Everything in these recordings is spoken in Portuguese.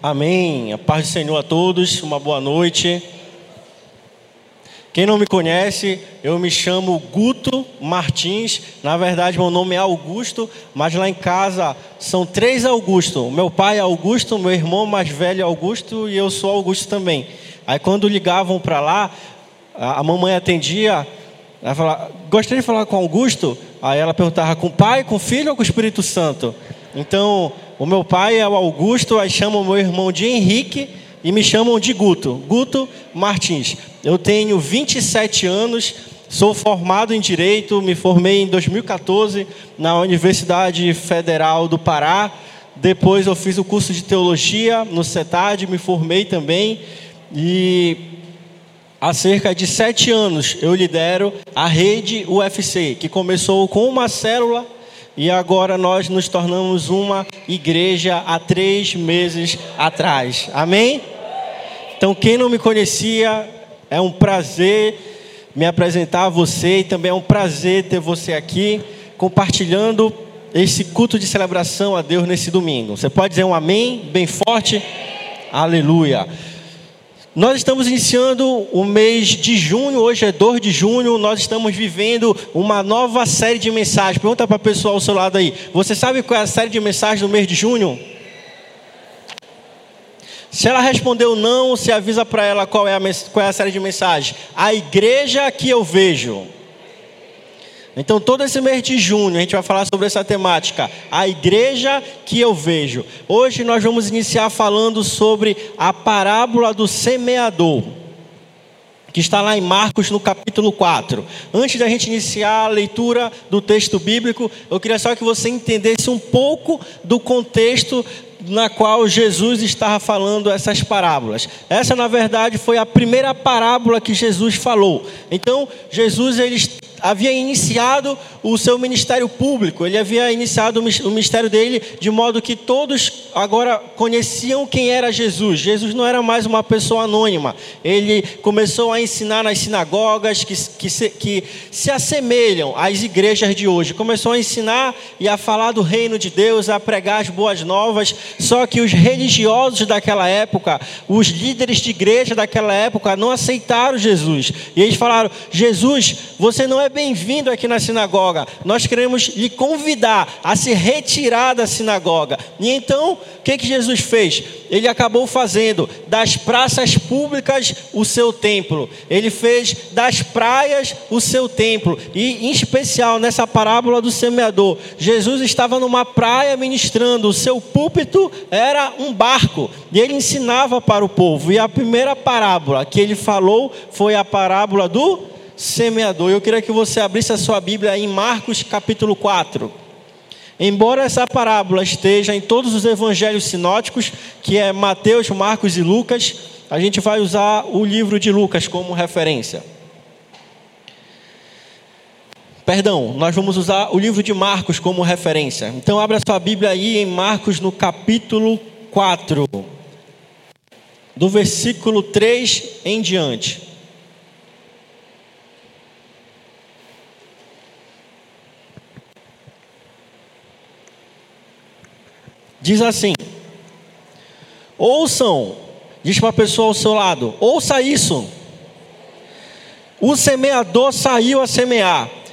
Amém. A paz do Senhor a todos, uma boa noite. Quem não me conhece, eu me chamo Guto Martins. Na verdade, meu nome é Augusto, mas lá em casa são três Augusto. Meu pai é Augusto, meu irmão mais velho é Augusto e eu sou Augusto também. Aí quando ligavam para lá, a mamãe atendia, ela falava, gostaria de falar com Augusto? Aí ela perguntava com o pai, com o filho ou com o Espírito Santo? Então, o meu pai é o Augusto, aí chamam meu irmão de Henrique e me chamam de Guto, Guto Martins. Eu tenho 27 anos, sou formado em Direito, me formei em 2014 na Universidade Federal do Pará. Depois eu fiz o curso de Teologia no CETAD, me formei também. E há cerca de sete anos eu lidero a rede UFC, que começou com uma célula e agora nós nos tornamos uma igreja há três meses atrás. Amém? Então, quem não me conhecia, é um prazer me apresentar a você e também é um prazer ter você aqui compartilhando esse culto de celebração a Deus nesse domingo. Você pode dizer um amém bem forte? Aleluia. Nós estamos iniciando o mês de junho, hoje é 2 de junho, nós estamos vivendo uma nova série de mensagens. Pergunta para o pessoal ao seu lado aí. Você sabe qual é a série de mensagens do mês de junho? Se ela respondeu não, você avisa para ela qual é, a, qual é a série de mensagens. A igreja que eu vejo. Então, todo esse mês de junho, a gente vai falar sobre essa temática, a igreja que eu vejo. Hoje nós vamos iniciar falando sobre a parábola do semeador, que está lá em Marcos, no capítulo 4. Antes da gente iniciar a leitura do texto bíblico, eu queria só que você entendesse um pouco do contexto na qual Jesus estava falando essas parábolas. Essa, na verdade, foi a primeira parábola que Jesus falou. Então, Jesus ele havia iniciado o seu ministério público, ele havia iniciado o ministério dele de modo que todos agora conheciam quem era Jesus. Jesus não era mais uma pessoa anônima, ele começou a ensinar nas sinagogas que, que, se, que se assemelham às igrejas de hoje. Começou a ensinar e a falar do reino de Deus, a pregar as boas novas. Só que os religiosos daquela época, os líderes de igreja daquela época, não aceitaram Jesus. E eles falaram: Jesus, você não é bem-vindo aqui na sinagoga. Nós queremos lhe convidar a se retirar da sinagoga. E então, o que, que Jesus fez? Ele acabou fazendo das praças públicas o seu templo. Ele fez das praias o seu templo. E, em especial, nessa parábola do semeador, Jesus estava numa praia ministrando. O seu púlpito era um barco. E ele ensinava para o povo. E a primeira parábola que ele falou foi a parábola do semeador. Eu queria que você abrisse a sua Bíblia em Marcos capítulo 4. Embora essa parábola esteja em todos os evangelhos sinóticos, que é Mateus, Marcos e Lucas, a gente vai usar o livro de Lucas como referência. Perdão, nós vamos usar o livro de Marcos como referência. Então, abra sua Bíblia aí em Marcos no capítulo 4, do versículo 3 em diante. diz assim: Ouçam, diz para a pessoa ao seu lado, ouça isso. O semeador saiu a semear,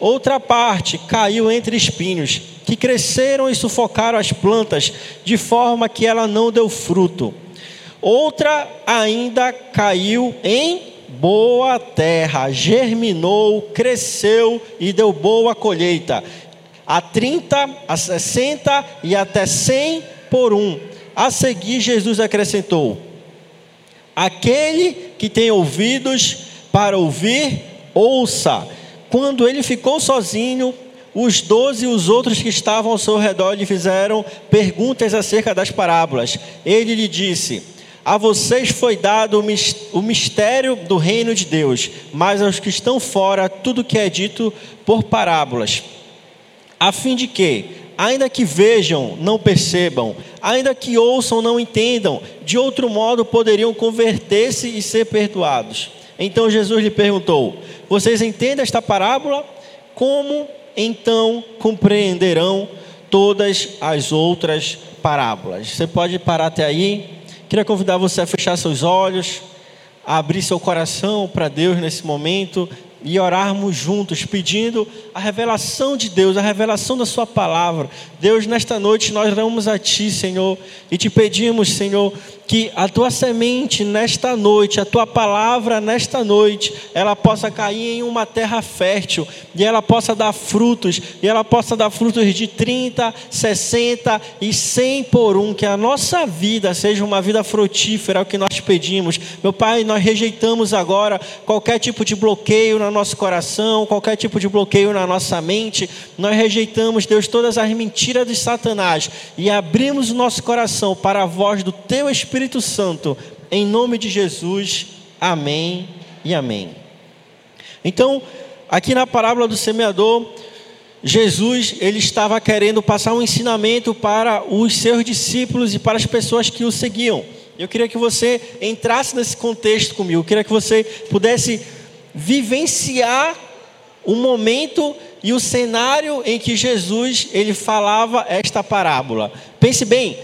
Outra parte caiu entre espinhos, que cresceram e sufocaram as plantas, de forma que ela não deu fruto. Outra ainda caiu em boa terra, germinou, cresceu e deu boa colheita. A 30, a 60 e até 100 por um. A seguir, Jesus acrescentou: Aquele que tem ouvidos para ouvir, ouça. Quando ele ficou sozinho, os doze e os outros que estavam ao seu redor lhe fizeram perguntas acerca das parábolas. Ele lhe disse: A vocês foi dado o mistério do reino de Deus, mas aos que estão fora, tudo que é dito por parábolas, a fim de que, ainda que vejam, não percebam, ainda que ouçam, não entendam, de outro modo poderiam converter-se e ser perdoados. Então Jesus lhe perguntou: Vocês entendem esta parábola? Como então compreenderão todas as outras parábolas? Você pode parar até aí? Queria convidar você a fechar seus olhos, a abrir seu coração para Deus nesse momento e orarmos juntos, pedindo a revelação de Deus, a revelação da Sua palavra. Deus, nesta noite nós vamos a Ti, Senhor, e te pedimos, Senhor, que a tua semente nesta noite, a tua palavra nesta noite, ela possa cair em uma terra fértil e ela possa dar frutos, e ela possa dar frutos de 30, 60 e 100 por um, que a nossa vida seja uma vida frutífera, é o que nós pedimos. Meu Pai, nós rejeitamos agora qualquer tipo de bloqueio no nosso coração, qualquer tipo de bloqueio na nossa mente, nós rejeitamos, Deus, todas as mentiras de Satanás e abrimos o nosso coração para a voz do Teu Espírito Santo, em nome de Jesus, amém e amém. Então, aqui na parábola do semeador, Jesus ele estava querendo passar um ensinamento para os seus discípulos e para as pessoas que o seguiam. Eu queria que você entrasse nesse contexto comigo, eu queria que você pudesse vivenciar o momento e o cenário em que Jesus ele falava esta parábola. Pense bem,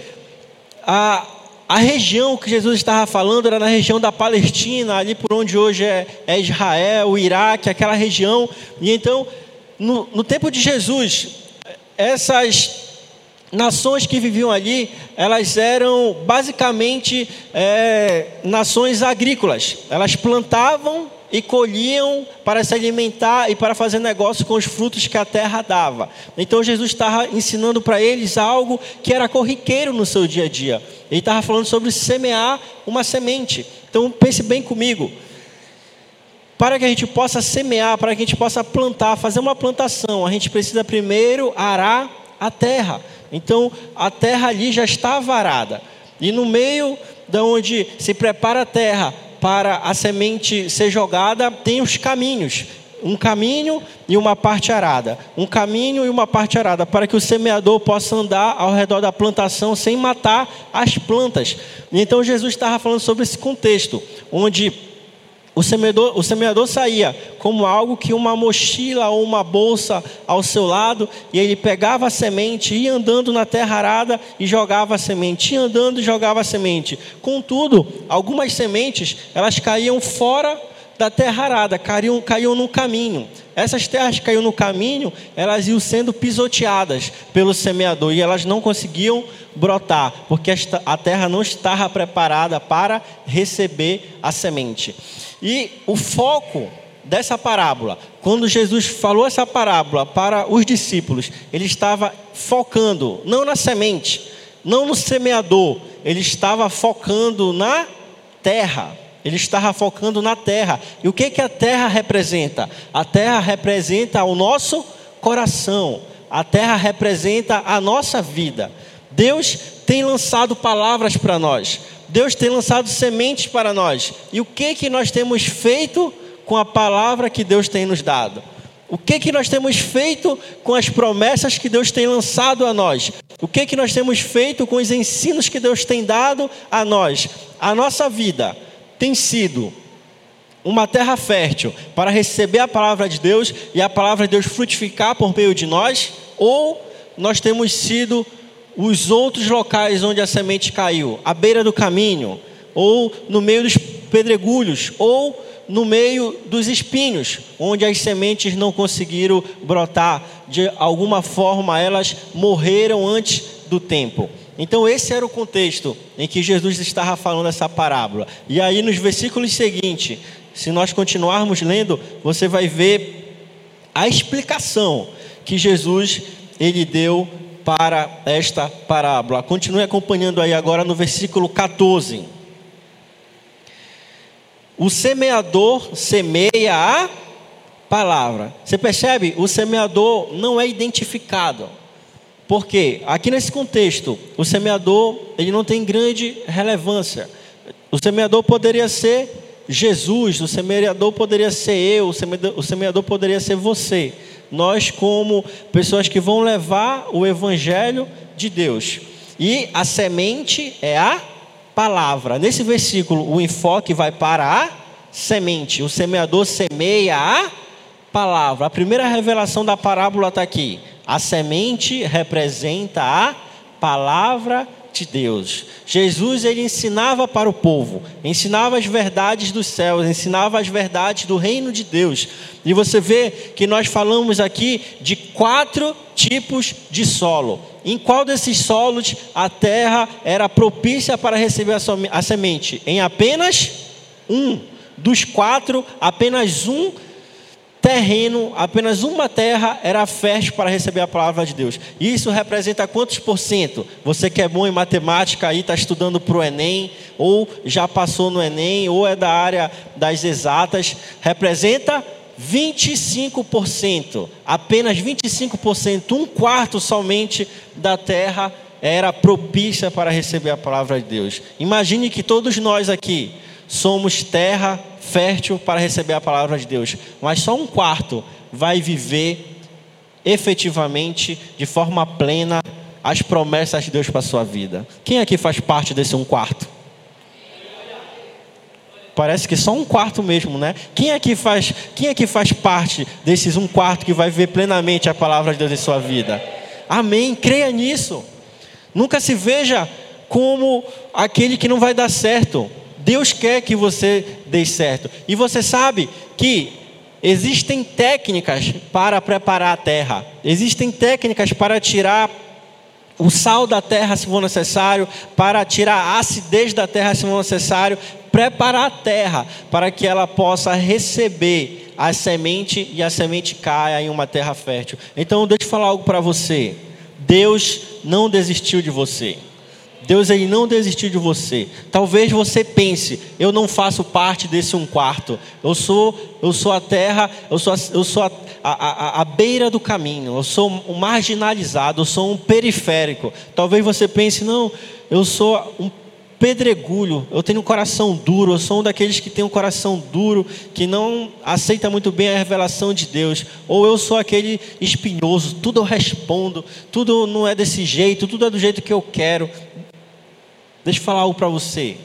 a, a região que Jesus estava falando era na região da Palestina, ali por onde hoje é, é Israel, o Iraque, aquela região. E então, no, no tempo de Jesus, essas nações que viviam ali, elas eram basicamente é, nações agrícolas. Elas plantavam e colhiam para se alimentar e para fazer negócio com os frutos que a terra dava. Então Jesus estava ensinando para eles algo que era corriqueiro no seu dia a dia. Ele estava falando sobre semear uma semente. Então pense bem comigo. Para que a gente possa semear, para que a gente possa plantar, fazer uma plantação, a gente precisa primeiro arar a terra. Então a terra ali já está varada. E no meio da onde se prepara a terra para a semente ser jogada, tem os caminhos. Um caminho e uma parte arada. Um caminho e uma parte arada, para que o semeador possa andar ao redor da plantação sem matar as plantas. Então Jesus estava falando sobre esse contexto, onde o semeador, o semeador saía como algo que uma mochila ou uma bolsa ao seu lado, e ele pegava a semente, ia andando na terra arada e jogava a semente, ia andando e jogava a semente. Contudo, algumas sementes, elas caíam fora da terra arada, caíam, caíam no caminho. Essas terras que caíam no caminho, elas iam sendo pisoteadas pelo semeador e elas não conseguiam brotar, porque a terra não estava preparada para receber a semente. E o foco dessa parábola, quando Jesus falou essa parábola para os discípulos, ele estava focando não na semente, não no semeador, ele estava focando na terra. Ele estava focando na terra. E o que que a terra representa? A terra representa o nosso coração. A terra representa a nossa vida. Deus tem lançado palavras para nós. Deus tem lançado sementes para nós. E o que que nós temos feito com a palavra que Deus tem nos dado? O que que nós temos feito com as promessas que Deus tem lançado a nós? O que que nós temos feito com os ensinos que Deus tem dado a nós? A nossa vida tem sido uma terra fértil para receber a palavra de Deus e a palavra de Deus frutificar por meio de nós, ou nós temos sido os outros locais onde a semente caiu, à beira do caminho, ou no meio dos pedregulhos, ou no meio dos espinhos, onde as sementes não conseguiram brotar, de alguma forma elas morreram antes do tempo. Então, esse era o contexto em que Jesus estava falando essa parábola. E aí, nos versículos seguintes, se nós continuarmos lendo, você vai ver a explicação que Jesus ele deu para esta parábola. Continue acompanhando aí agora no versículo 14. O semeador semeia a palavra. Você percebe? O semeador não é identificado. Porque aqui nesse contexto, o semeador ele não tem grande relevância. O semeador poderia ser Jesus, o semeador poderia ser eu, o semeador, o semeador poderia ser você. Nós, como pessoas que vão levar o evangelho de Deus. E a semente é a palavra. Nesse versículo, o enfoque vai para a semente. O semeador semeia a palavra. A primeira revelação da parábola está aqui. A semente representa a palavra de Deus. Jesus ele ensinava para o povo, ensinava as verdades dos céus, ensinava as verdades do reino de Deus. E você vê que nós falamos aqui de quatro tipos de solo. Em qual desses solos a terra era propícia para receber a semente? Em apenas um. Dos quatro, apenas um terreno, apenas uma terra era fértil para receber a palavra de Deus. Isso representa quantos por cento? Você que é bom em matemática aí, está estudando para o Enem, ou já passou no Enem, ou é da área das exatas, representa 25%. Apenas 25%, um quarto somente da terra era propícia para receber a palavra de Deus. Imagine que todos nós aqui somos terra fértil para receber a palavra de Deus, mas só um quarto vai viver efetivamente, de forma plena, as promessas de Deus para a sua vida. Quem aqui faz parte desse um quarto? Parece que só um quarto mesmo, né? Quem aqui faz, quem aqui faz parte desses um quarto que vai viver plenamente a palavra de Deus em sua vida? Amém. Creia nisso. Nunca se veja como aquele que não vai dar certo. Deus quer que você dê certo. E você sabe que existem técnicas para preparar a terra. Existem técnicas para tirar o sal da terra se for necessário, para tirar a acidez da terra se for necessário, preparar a terra para que ela possa receber a semente e a semente caia em uma terra fértil. Então, deixa eu falar algo para você. Deus não desistiu de você. Deus ele não desistiu de você. Talvez você pense, eu não faço parte desse um quarto. Eu sou, eu sou a terra, eu sou, a, eu sou a, a, a, beira do caminho. Eu sou um marginalizado, eu sou um periférico. Talvez você pense, não, eu sou um pedregulho, eu tenho um coração duro, eu sou um daqueles que tem um coração duro, que não aceita muito bem a revelação de Deus, ou eu sou aquele espinhoso, tudo eu respondo, tudo não é desse jeito, tudo é do jeito que eu quero. Deixa eu falar algo para você.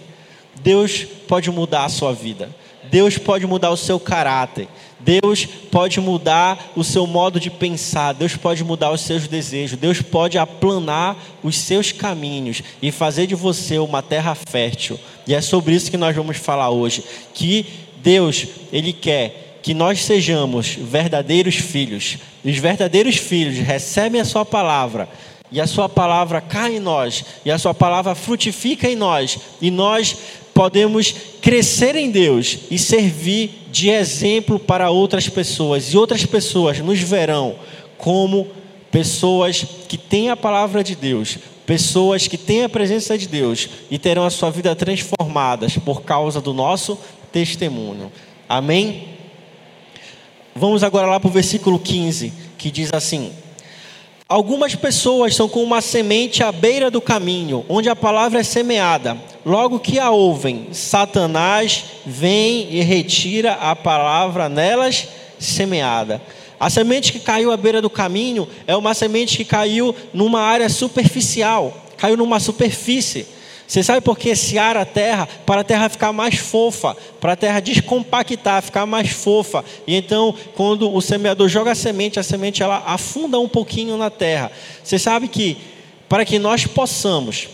Deus pode mudar a sua vida. Deus pode mudar o seu caráter. Deus pode mudar o seu modo de pensar. Deus pode mudar os seus desejos. Deus pode aplanar os seus caminhos e fazer de você uma terra fértil. E é sobre isso que nós vamos falar hoje. Que Deus, Ele quer que nós sejamos verdadeiros filhos. Os verdadeiros filhos recebem a Sua palavra e a Sua palavra cai em nós, e a Sua palavra frutifica em nós, e nós podemos crescer em Deus e servir de exemplo para outras pessoas, e outras pessoas nos verão como pessoas que têm a palavra de Deus, pessoas que têm a presença de Deus e terão a sua vida transformadas por causa do nosso testemunho. Amém? Vamos agora lá para o versículo 15, que diz assim: Algumas pessoas são como uma semente à beira do caminho, onde a palavra é semeada. Logo que a ouvem, Satanás vem e retira a palavra nelas semeada. A semente que caiu à beira do caminho é uma semente que caiu numa área superficial, caiu numa superfície. Você sabe por que sear a terra? Para a terra ficar mais fofa, para a terra descompactar, ficar mais fofa. E então, quando o semeador joga a semente, a semente ela afunda um pouquinho na terra. Você sabe que para que nós possamos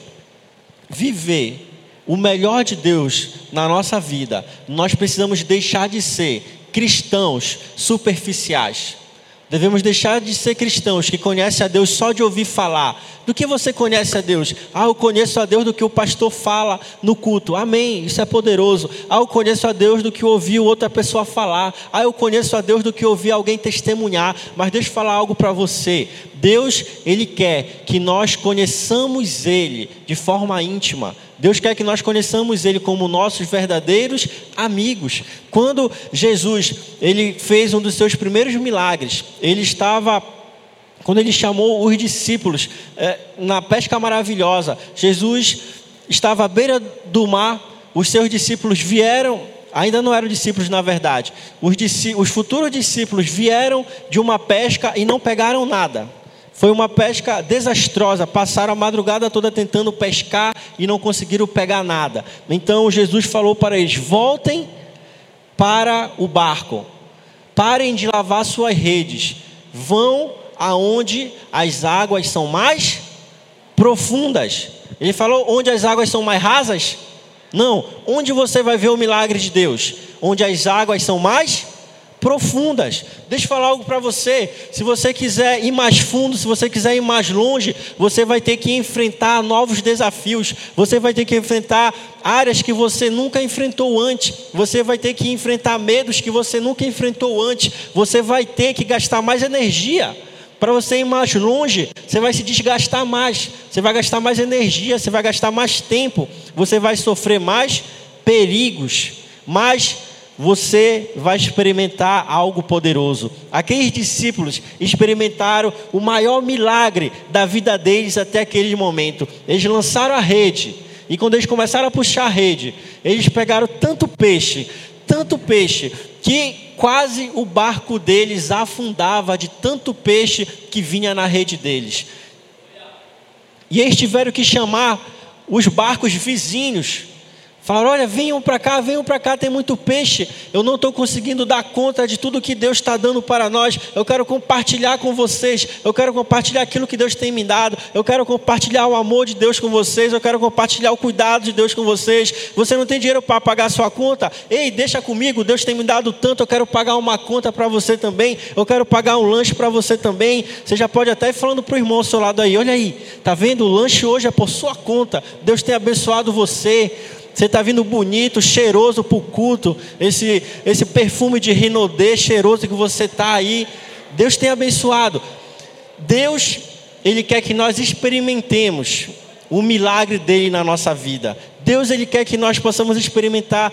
viver o melhor de Deus na nossa vida, nós precisamos deixar de ser cristãos superficiais. Devemos deixar de ser cristãos que conhecem a Deus só de ouvir falar. Do que você conhece a Deus? Ah, eu conheço a Deus do que o pastor fala no culto. Amém. Isso é poderoso. Ah, eu conheço a Deus do que ouviu outra pessoa falar. Ah, eu conheço a Deus do que ouvi alguém testemunhar. Mas deixa eu falar algo para você. Deus, Ele quer que nós conheçamos Ele de forma íntima. Deus quer que nós conheçamos Ele como nossos verdadeiros amigos. Quando Jesus ele fez um dos seus primeiros milagres, ele estava quando ele chamou os discípulos é, na pesca maravilhosa. Jesus estava à beira do mar os seus discípulos vieram, ainda não eram discípulos na verdade, os, os futuros discípulos vieram de uma pesca e não pegaram nada. Foi uma pesca desastrosa, passaram a madrugada toda tentando pescar e não conseguiram pegar nada. Então Jesus falou para eles: voltem para o barco, parem de lavar suas redes, vão aonde as águas são mais profundas. Ele falou onde as águas são mais rasas? Não, onde você vai ver o milagre de Deus? Onde as águas são mais profundas. Deixa eu falar algo para você. Se você quiser ir mais fundo, se você quiser ir mais longe, você vai ter que enfrentar novos desafios. Você vai ter que enfrentar áreas que você nunca enfrentou antes. Você vai ter que enfrentar medos que você nunca enfrentou antes. Você vai ter que gastar mais energia. Para você ir mais longe, você vai se desgastar mais, você vai gastar mais energia, você vai gastar mais tempo, você vai sofrer mais perigos, mas você vai experimentar algo poderoso. Aqueles discípulos experimentaram o maior milagre da vida deles até aquele momento. Eles lançaram a rede, e quando eles começaram a puxar a rede, eles pegaram tanto peixe, tanto peixe, que quase o barco deles afundava de tanto peixe que vinha na rede deles. E eles tiveram que chamar os barcos vizinhos Falaram: olha, venham para cá, venham para cá, tem muito peixe. Eu não estou conseguindo dar conta de tudo que Deus está dando para nós. Eu quero compartilhar com vocês. Eu quero compartilhar aquilo que Deus tem me dado. Eu quero compartilhar o amor de Deus com vocês. Eu quero compartilhar o cuidado de Deus com vocês. Você não tem dinheiro para pagar a sua conta? Ei, deixa comigo. Deus tem me dado tanto. Eu quero pagar uma conta para você também. Eu quero pagar um lanche para você também. Você já pode até ir falando para o irmão ao seu lado aí: olha aí, tá vendo? O lanche hoje é por sua conta. Deus tem abençoado você. Você está vindo bonito, cheiroso para o culto. Esse, esse perfume de rinodê cheiroso que você está aí. Deus tem abençoado. Deus, Ele quer que nós experimentemos o milagre dele na nossa vida. Deus, Ele quer que nós possamos experimentar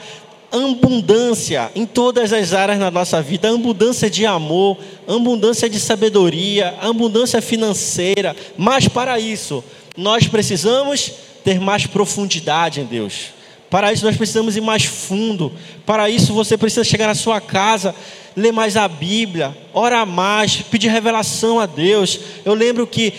abundância em todas as áreas da nossa vida, abundância de amor, abundância de sabedoria, abundância financeira. Mas para isso, nós precisamos ter mais profundidade em Deus. Para isso nós precisamos ir mais fundo. Para isso você precisa chegar na sua casa, ler mais a Bíblia, orar mais, pedir revelação a Deus. Eu lembro que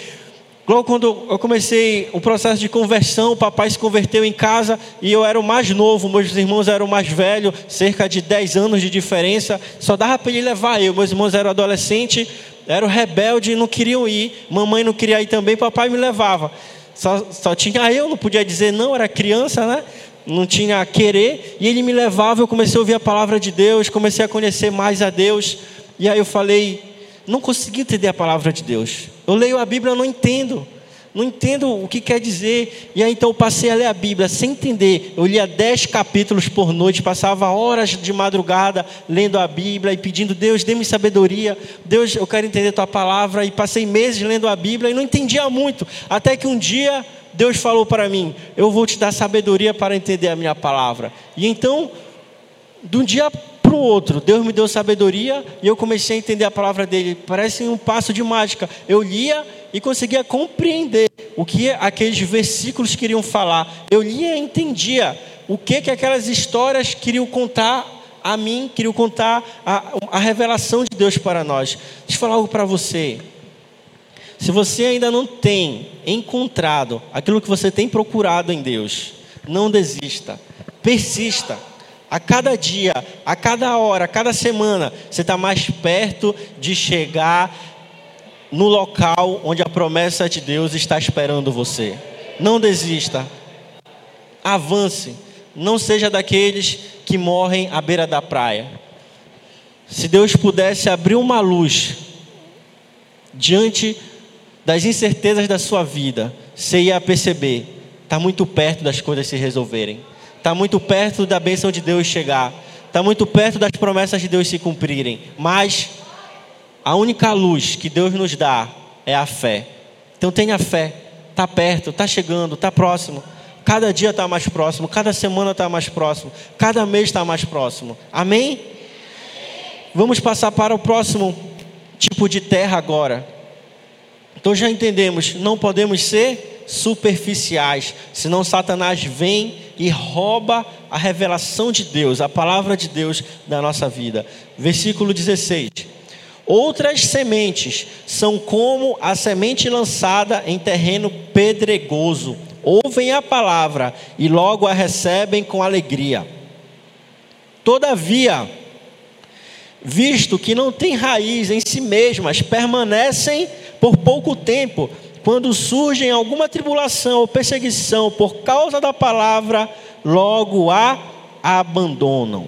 logo quando eu comecei o processo de conversão, o papai se converteu em casa e eu era o mais novo, meus irmãos eram mais velhos, cerca de 10 anos de diferença. Só dava para ele levar eu, meus irmãos eram adolescentes, eram rebeldes e não queriam ir. Mamãe não queria ir também, papai me levava. Só, só tinha eu, não podia dizer não, era criança, né? Não tinha querer, e ele me levava, eu comecei a ouvir a palavra de Deus, comecei a conhecer mais a Deus, e aí eu falei, não consegui entender a palavra de Deus. Eu leio a Bíblia, não entendo. Não entendo o que quer dizer. E aí então eu passei a ler a Bíblia sem entender. Eu lia dez capítulos por noite, passava horas de madrugada lendo a Bíblia e pedindo, Deus, dê-me sabedoria. Deus, eu quero entender a tua palavra. E passei meses lendo a Bíblia e não entendia muito. Até que um dia Deus falou para mim: Eu vou te dar sabedoria para entender a minha palavra. E então, de um dia para o outro, Deus me deu sabedoria e eu comecei a entender a palavra dele. Parece um passo de mágica. Eu lia e conseguia compreender o que aqueles versículos queriam falar. Eu lia e entendia o que, que aquelas histórias queriam contar a mim, queriam contar a, a revelação de Deus para nós. Deixa eu falar algo para você. Se você ainda não tem encontrado aquilo que você tem procurado em Deus, não desista, persista. A cada dia, a cada hora, a cada semana, você está mais perto de chegar no local onde a promessa de Deus está esperando você. Não desista, avance, não seja daqueles que morrem à beira da praia. Se Deus pudesse abrir uma luz diante das incertezas da sua vida, você ia perceber, está muito perto das coisas se resolverem, está muito perto da bênção de Deus chegar, está muito perto das promessas de Deus se cumprirem, mas a única luz que Deus nos dá é a fé. Então tenha fé, está perto, está chegando, está próximo. Cada dia está mais próximo, cada semana está mais próximo, cada mês está mais próximo. Amém? Vamos passar para o próximo tipo de terra agora. Então já entendemos, não podemos ser superficiais, senão Satanás vem e rouba a revelação de Deus, a palavra de Deus da nossa vida. Versículo 16. Outras sementes são como a semente lançada em terreno pedregoso. Ouvem a palavra e logo a recebem com alegria. Todavia, visto que não têm raiz em si mesmas, permanecem por pouco tempo, quando surgem alguma tribulação ou perseguição por causa da palavra, logo a abandonam.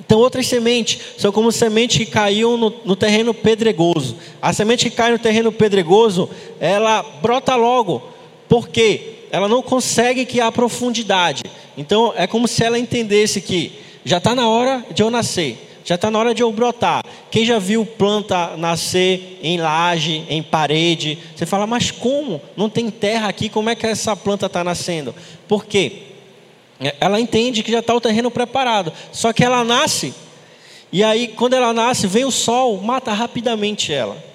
Então, outras sementes são como sementes que caíram no, no, terreno pedregoso. A semente que cai no terreno pedregoso, ela brota logo, porque ela não consegue que há profundidade. Então, é como se ela entendesse que já está na hora de eu nascer. Já está na hora de eu brotar. Quem já viu planta nascer em laje, em parede? Você fala, mas como? Não tem terra aqui, como é que essa planta está nascendo? Por quê? Ela entende que já está o terreno preparado. Só que ela nasce, e aí, quando ela nasce, vem o sol, mata rapidamente ela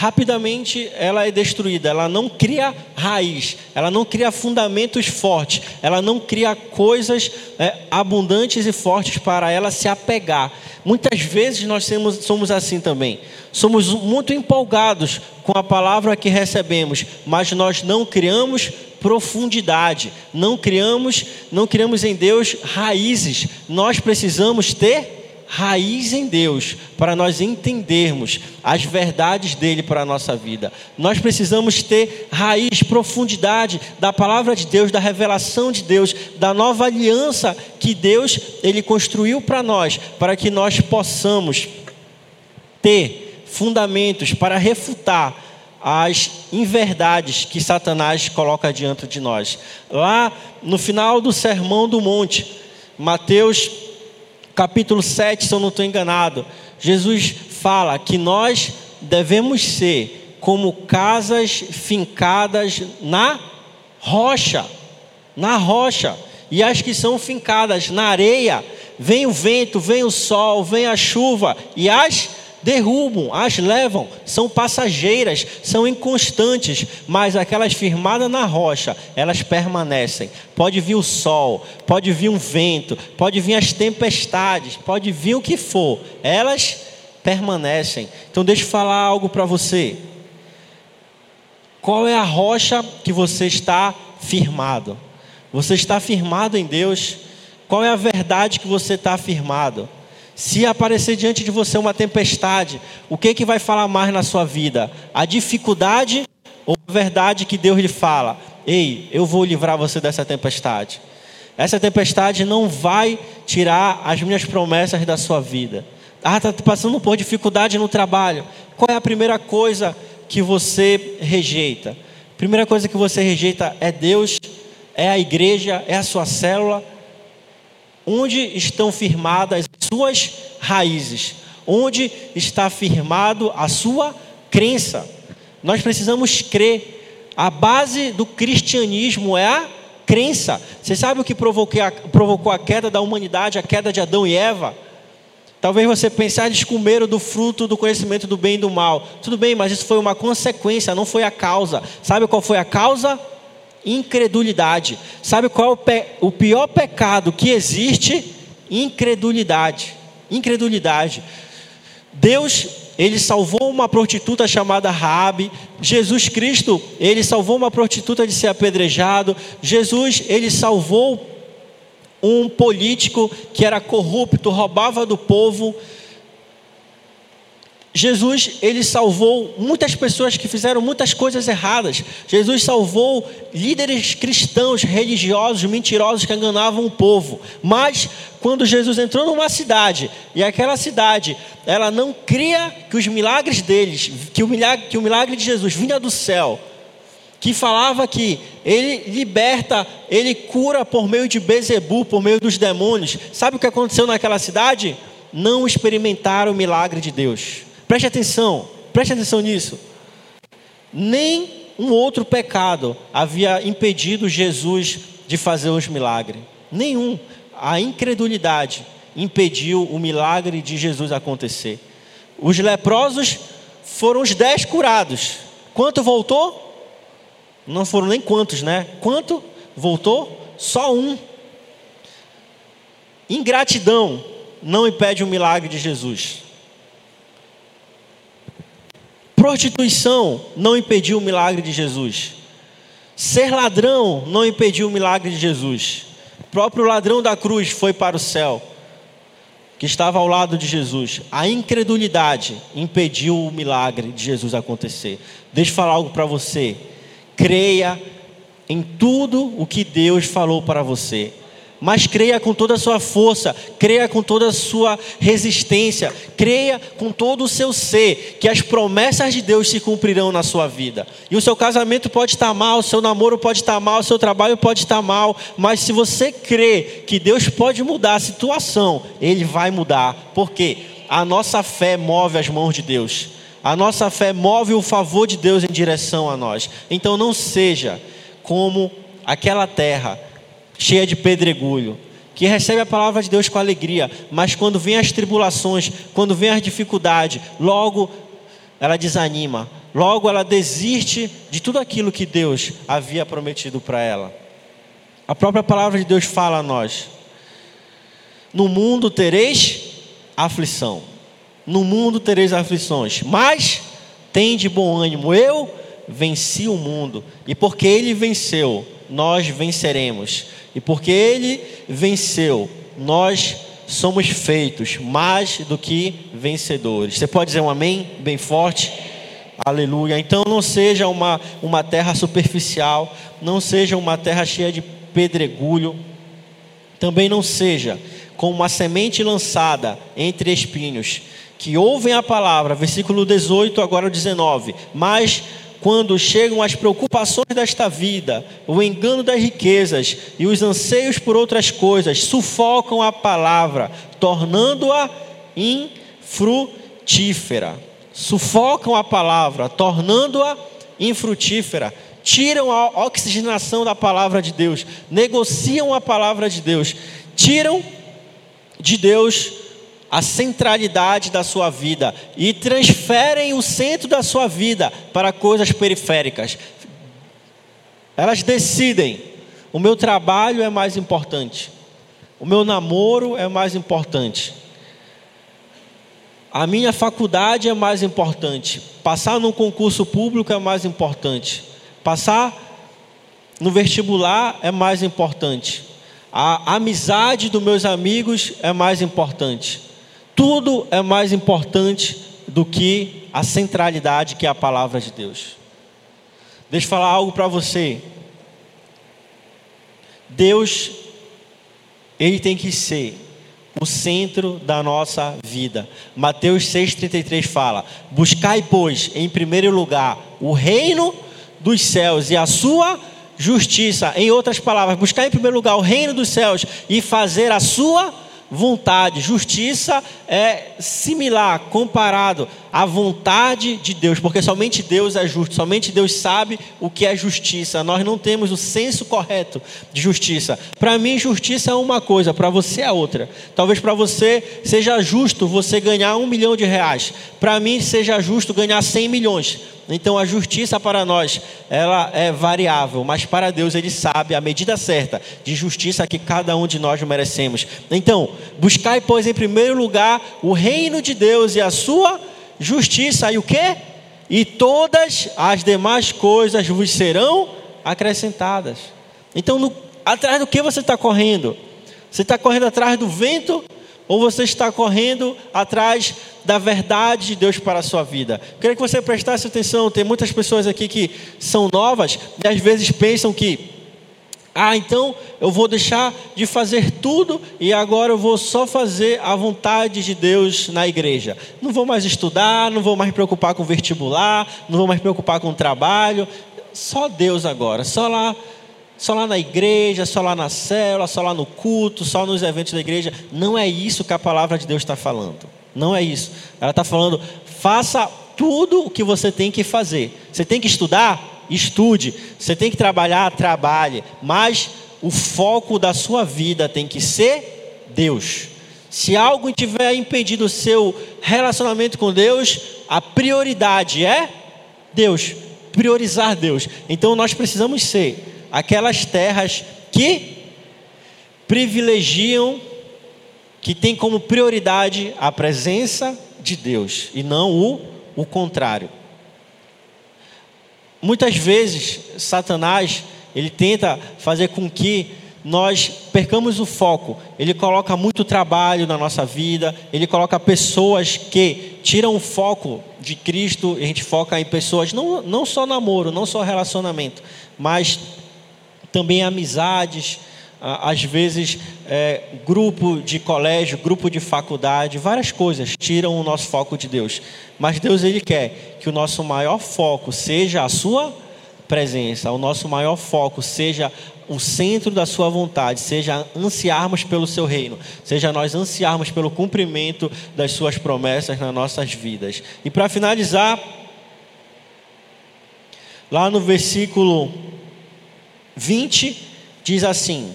rapidamente ela é destruída. Ela não cria raiz, ela não cria fundamentos fortes, ela não cria coisas é, abundantes e fortes para ela se apegar. Muitas vezes nós somos, somos assim também. Somos muito empolgados com a palavra que recebemos, mas nós não criamos profundidade, não criamos, não criamos em Deus raízes. Nós precisamos ter raiz em Deus, para nós entendermos as verdades dele para a nossa vida. Nós precisamos ter raiz, profundidade da palavra de Deus, da revelação de Deus, da nova aliança que Deus ele construiu para nós, para que nós possamos ter fundamentos para refutar as inverdades que Satanás coloca diante de nós. Lá no final do Sermão do Monte, Mateus capítulo 7, se eu não estou enganado, Jesus fala que nós devemos ser como casas fincadas na rocha, na rocha, e as que são fincadas na areia, vem o vento, vem o sol, vem a chuva, e as derrubam, as levam, são passageiras, são inconstantes, mas aquelas firmadas na rocha, elas permanecem. Pode vir o sol, pode vir um vento, pode vir as tempestades, pode vir o que for, elas permanecem. Então deixa eu falar algo para você. Qual é a rocha que você está firmado? Você está firmado em Deus? Qual é a verdade que você está firmado? Se aparecer diante de você uma tempestade, o que que vai falar mais na sua vida? A dificuldade ou a verdade que Deus lhe fala? Ei, eu vou livrar você dessa tempestade. Essa tempestade não vai tirar as minhas promessas da sua vida. Ah, está passando por dificuldade no trabalho. Qual é a primeira coisa que você rejeita? Primeira coisa que você rejeita é Deus, é a igreja, é a sua célula, onde estão firmadas as suas raízes, onde está firmado a sua crença. Nós precisamos crer. A base do cristianismo é a crença. Você sabe o que provocou a, queda da humanidade, a queda de Adão e Eva? Talvez você pense, ah, eles comeram do fruto do conhecimento do bem e do mal. Tudo bem, mas isso foi uma consequência, não foi a causa. Sabe qual foi a causa? Incredulidade. Sabe qual é o, pe o pior pecado que existe? Incredulidade. Incredulidade. Deus, ele salvou uma prostituta chamada Raabe. Jesus Cristo, ele salvou uma prostituta de ser apedrejado. Jesus, ele salvou um político que era corrupto, roubava do povo. Jesus, ele salvou muitas pessoas que fizeram muitas coisas erradas. Jesus salvou líderes cristãos, religiosos, mentirosos que enganavam o povo. Mas quando Jesus entrou numa cidade e aquela cidade, ela não cria que os milagres deles, que o milagre, que o milagre de Jesus vinha do céu, que falava que ele liberta, ele cura por meio de Bezebu, por meio dos demônios. Sabe o que aconteceu naquela cidade? Não experimentaram o milagre de Deus. Preste atenção, preste atenção nisso. Nem um outro pecado havia impedido Jesus de fazer os milagres. Nenhum. A incredulidade impediu o milagre de Jesus acontecer. Os leprosos foram os dez curados. Quanto voltou? Não foram nem quantos, né? Quanto voltou? Só um. Ingratidão não impede o milagre de Jesus. Prostituição não impediu o milagre de Jesus. Ser ladrão não impediu o milagre de Jesus. O próprio ladrão da cruz foi para o céu, que estava ao lado de Jesus. A incredulidade impediu o milagre de Jesus acontecer. Deixa eu falar algo para você. Creia em tudo o que Deus falou para você mas creia com toda a sua força, creia com toda a sua resistência, creia com todo o seu ser, que as promessas de Deus se cumprirão na sua vida. E o seu casamento pode estar mal, o seu namoro pode estar mal, o seu trabalho pode estar mal, mas se você crê que Deus pode mudar a situação, Ele vai mudar, porque a nossa fé move as mãos de Deus, a nossa fé move o favor de Deus em direção a nós. Então não seja como aquela terra cheia de pedregulho, que recebe a palavra de Deus com alegria, mas quando vem as tribulações, quando vem as dificuldades, logo ela desanima, logo ela desiste de tudo aquilo que Deus havia prometido para ela. A própria palavra de Deus fala a nós: No mundo tereis aflição, no mundo tereis aflições, mas tem de bom ânimo, eu venci o mundo, e porque ele venceu, nós venceremos. E porque ele venceu, nós somos feitos mais do que vencedores. Você pode dizer um amém bem forte? Aleluia. Então não seja uma, uma terra superficial, não seja uma terra cheia de pedregulho, também não seja como uma semente lançada entre espinhos, que ouvem a palavra, versículo 18, agora o 19, mas quando chegam as preocupações desta vida, o engano das riquezas e os anseios por outras coisas, sufocam a palavra, tornando-a infrutífera. Sufocam a palavra, tornando-a infrutífera. Tiram a oxigenação da palavra de Deus, negociam a palavra de Deus, tiram de Deus a centralidade da sua vida e transferem o centro da sua vida para coisas periféricas. Elas decidem: o meu trabalho é mais importante, o meu namoro é mais importante, a minha faculdade é mais importante, passar num concurso público é mais importante, passar no vestibular é mais importante, a amizade dos meus amigos é mais importante tudo é mais importante do que a centralidade que é a palavra de Deus. Deixa eu falar algo para você. Deus, Ele tem que ser o centro da nossa vida. Mateus 6,33 fala: Buscai, pois, em primeiro lugar, o reino dos céus e a sua justiça. Em outras palavras, buscar em primeiro lugar o reino dos céus e fazer a sua justiça vontade. Justiça é similar, comparado à vontade de Deus, porque somente Deus é justo, somente Deus sabe o que é justiça. Nós não temos o senso correto de justiça. Para mim, justiça é uma coisa, para você é outra. Talvez para você seja justo você ganhar um milhão de reais, para mim seja justo ganhar cem milhões. Então a justiça para nós, ela é variável, mas para Deus ele sabe a medida certa de justiça que cada um de nós merecemos. Então, buscai pois em primeiro lugar o reino de Deus e a sua justiça e o que? E todas as demais coisas vos serão acrescentadas. Então, no, atrás do que você está correndo? Você está correndo atrás do vento ou você está correndo atrás da verdade de Deus para a sua vida? Queria que você prestasse atenção. Tem muitas pessoas aqui que são novas e às vezes pensam que, ah, então eu vou deixar de fazer tudo e agora eu vou só fazer a vontade de Deus na igreja. Não vou mais estudar, não vou mais me preocupar com vestibular, não vou mais me preocupar com trabalho. Só Deus agora, só lá só lá na igreja, só lá na célula, só lá no culto, só nos eventos da igreja. Não é isso que a palavra de Deus está falando. Não é isso. Ela está falando, faça tudo o que você tem que fazer. Você tem que estudar? Estude. Você tem que trabalhar? Trabalhe. Mas o foco da sua vida tem que ser Deus. Se algo tiver impedido o seu relacionamento com Deus, a prioridade é Deus priorizar Deus. Então nós precisamos ser aquelas terras que privilegiam, que tem como prioridade a presença de Deus e não o, o contrário. Muitas vezes Satanás ele tenta fazer com que nós percamos o foco. Ele coloca muito trabalho na nossa vida, ele coloca pessoas que tiram o foco de Cristo, a gente foca em pessoas, não, não só namoro, não só relacionamento, mas também amizades, às vezes é, grupo de colégio, grupo de faculdade, várias coisas tiram o nosso foco de Deus. Mas Deus ele quer que o nosso maior foco seja a sua presença, o nosso maior foco seja o centro da sua vontade, seja ansiarmos pelo seu reino, seja nós ansiarmos pelo cumprimento das suas promessas nas nossas vidas. E para finalizar, lá no versículo 20, diz assim: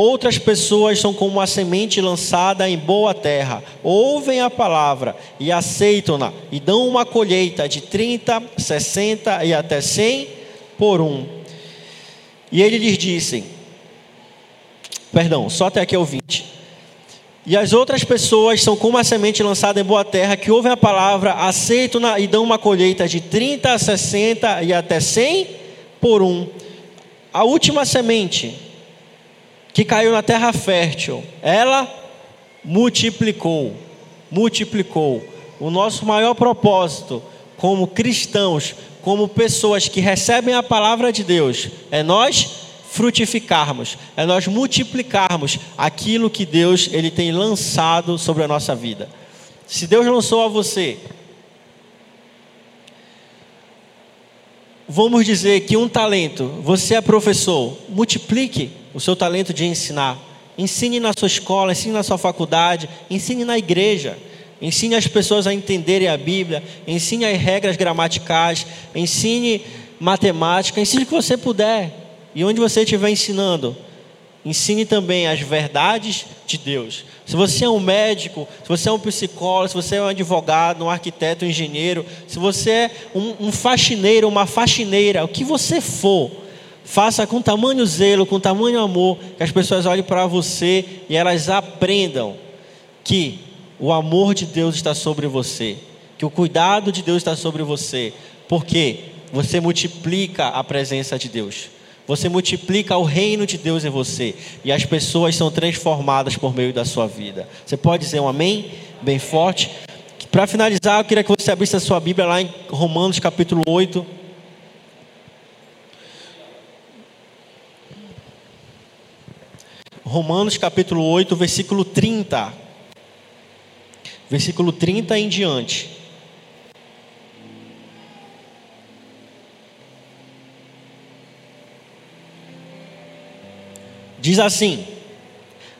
Outras pessoas são como uma semente lançada em boa terra, ouvem a palavra e aceitam-na, e dão uma colheita de 30, 60 e até 100 por um. E ele lhes disse: Perdão, só até aqui é o 20. E as outras pessoas são como a semente lançada em boa terra, que ouvem a palavra, aceitam-na e dão uma colheita de 30, 60 e até 100 por um. A última semente, que caiu na terra fértil, ela multiplicou. Multiplicou. O nosso maior propósito, como cristãos, como pessoas que recebem a palavra de Deus, é nós frutificarmos, é nós multiplicarmos aquilo que Deus ele tem lançado sobre a nossa vida. Se Deus lançou a você, vamos dizer que um talento, você é professor, multiplique o seu talento de ensinar. Ensine na sua escola, ensine na sua faculdade, ensine na igreja. Ensine as pessoas a entenderem a Bíblia, ensine as regras gramaticais, ensine matemática, ensine o que você puder. E onde você estiver ensinando, ensine também as verdades de Deus. Se você é um médico, se você é um psicólogo, se você é um advogado, um arquiteto, um engenheiro, se você é um, um faxineiro, uma faxineira, o que você for, faça com tamanho zelo, com tamanho amor, que as pessoas olhem para você e elas aprendam que o amor de Deus está sobre você, que o cuidado de Deus está sobre você, porque você multiplica a presença de Deus. Você multiplica o reino de Deus em você e as pessoas são transformadas por meio da sua vida. Você pode dizer um amém bem forte? Para finalizar, eu queria que você abrisse a sua Bíblia lá em Romanos capítulo 8. Romanos capítulo 8, versículo 30 versículo 30 em diante. Diz assim: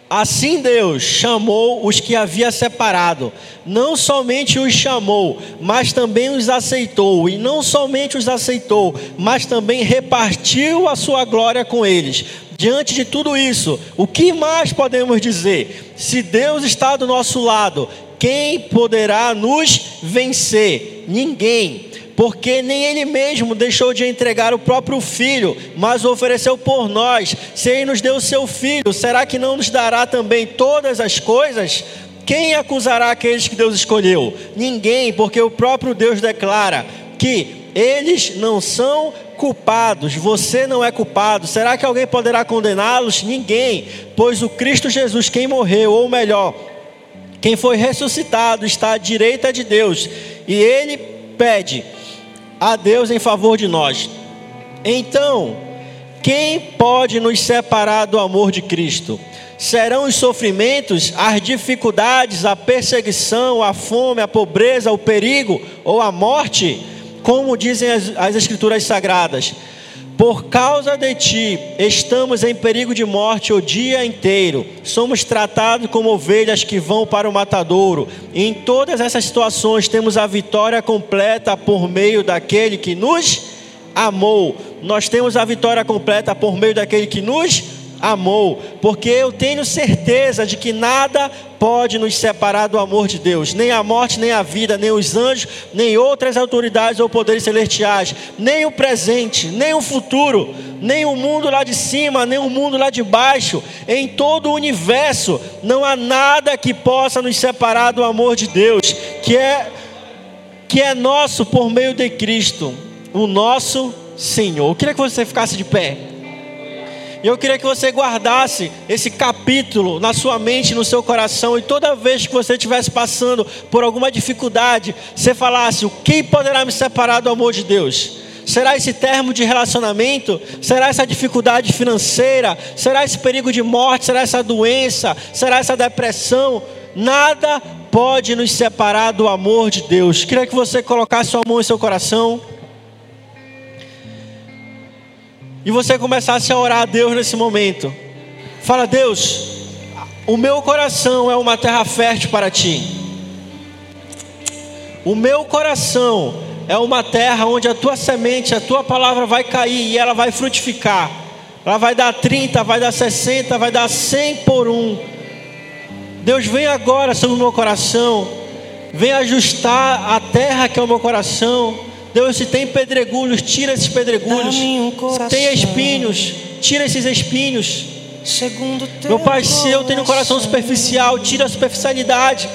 Assim Deus chamou os que havia separado, não somente os chamou, mas também os aceitou, e não somente os aceitou, mas também repartiu a sua glória com eles. Diante de tudo isso, o que mais podemos dizer? Se Deus está do nosso lado, quem poderá nos vencer? Ninguém, porque nem Ele mesmo deixou de entregar o próprio Filho, mas o ofereceu por nós. Se Ele nos deu o seu Filho, será que não nos dará também todas as coisas? Quem acusará aqueles que Deus escolheu? Ninguém, porque o próprio Deus declara que eles não são culpados, você não é culpado. Será que alguém poderá condená-los? Ninguém, pois o Cristo Jesus, quem morreu, ou melhor, quem foi ressuscitado está à direita de Deus e ele pede a Deus em favor de nós. Então, quem pode nos separar do amor de Cristo? Serão os sofrimentos, as dificuldades, a perseguição, a fome, a pobreza, o perigo ou a morte? Como dizem as, as Escrituras Sagradas. Por causa de ti, estamos em perigo de morte o dia inteiro. Somos tratados como ovelhas que vão para o matadouro. Em todas essas situações temos a vitória completa por meio daquele que nos amou. Nós temos a vitória completa por meio daquele que nos amou, porque eu tenho certeza de que nada pode nos separar do amor de Deus, nem a morte, nem a vida, nem os anjos, nem outras autoridades ou poderes celestiais, nem o presente, nem o futuro, nem o mundo lá de cima, nem o mundo lá de baixo, em todo o universo, não há nada que possa nos separar do amor de Deus, que é que é nosso por meio de Cristo, o nosso Senhor. Eu queria que você ficasse de pé. E eu queria que você guardasse esse capítulo na sua mente, no seu coração, e toda vez que você estivesse passando por alguma dificuldade, você falasse: o que poderá me separar do amor de Deus? Será esse termo de relacionamento? Será essa dificuldade financeira? Será esse perigo de morte? Será essa doença? Será essa depressão? Nada pode nos separar do amor de Deus. Queria que você colocasse sua mão em seu coração. E você começasse a orar a Deus nesse momento. Fala, Deus, o meu coração é uma terra fértil para ti. O meu coração é uma terra onde a tua semente, a tua palavra vai cair e ela vai frutificar. Ela vai dar 30, vai dar 60, vai dar 100 por um. Deus, vem agora sobre o meu coração. Vem ajustar a terra que é o meu coração. Deus, se tem pedregulhos, tira esses pedregulhos. Se tem espinhos, tira esses espinhos. Meu Pai, se eu tenho um coração superficial, tira a superficialidade.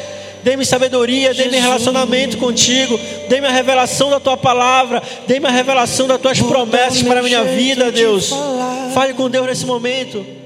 Dê-me sabedoria, dê-me relacionamento contigo, dê-me a revelação da tua palavra, dê-me a revelação das tuas promessas para a minha vida, Deus. Fale com Deus nesse momento.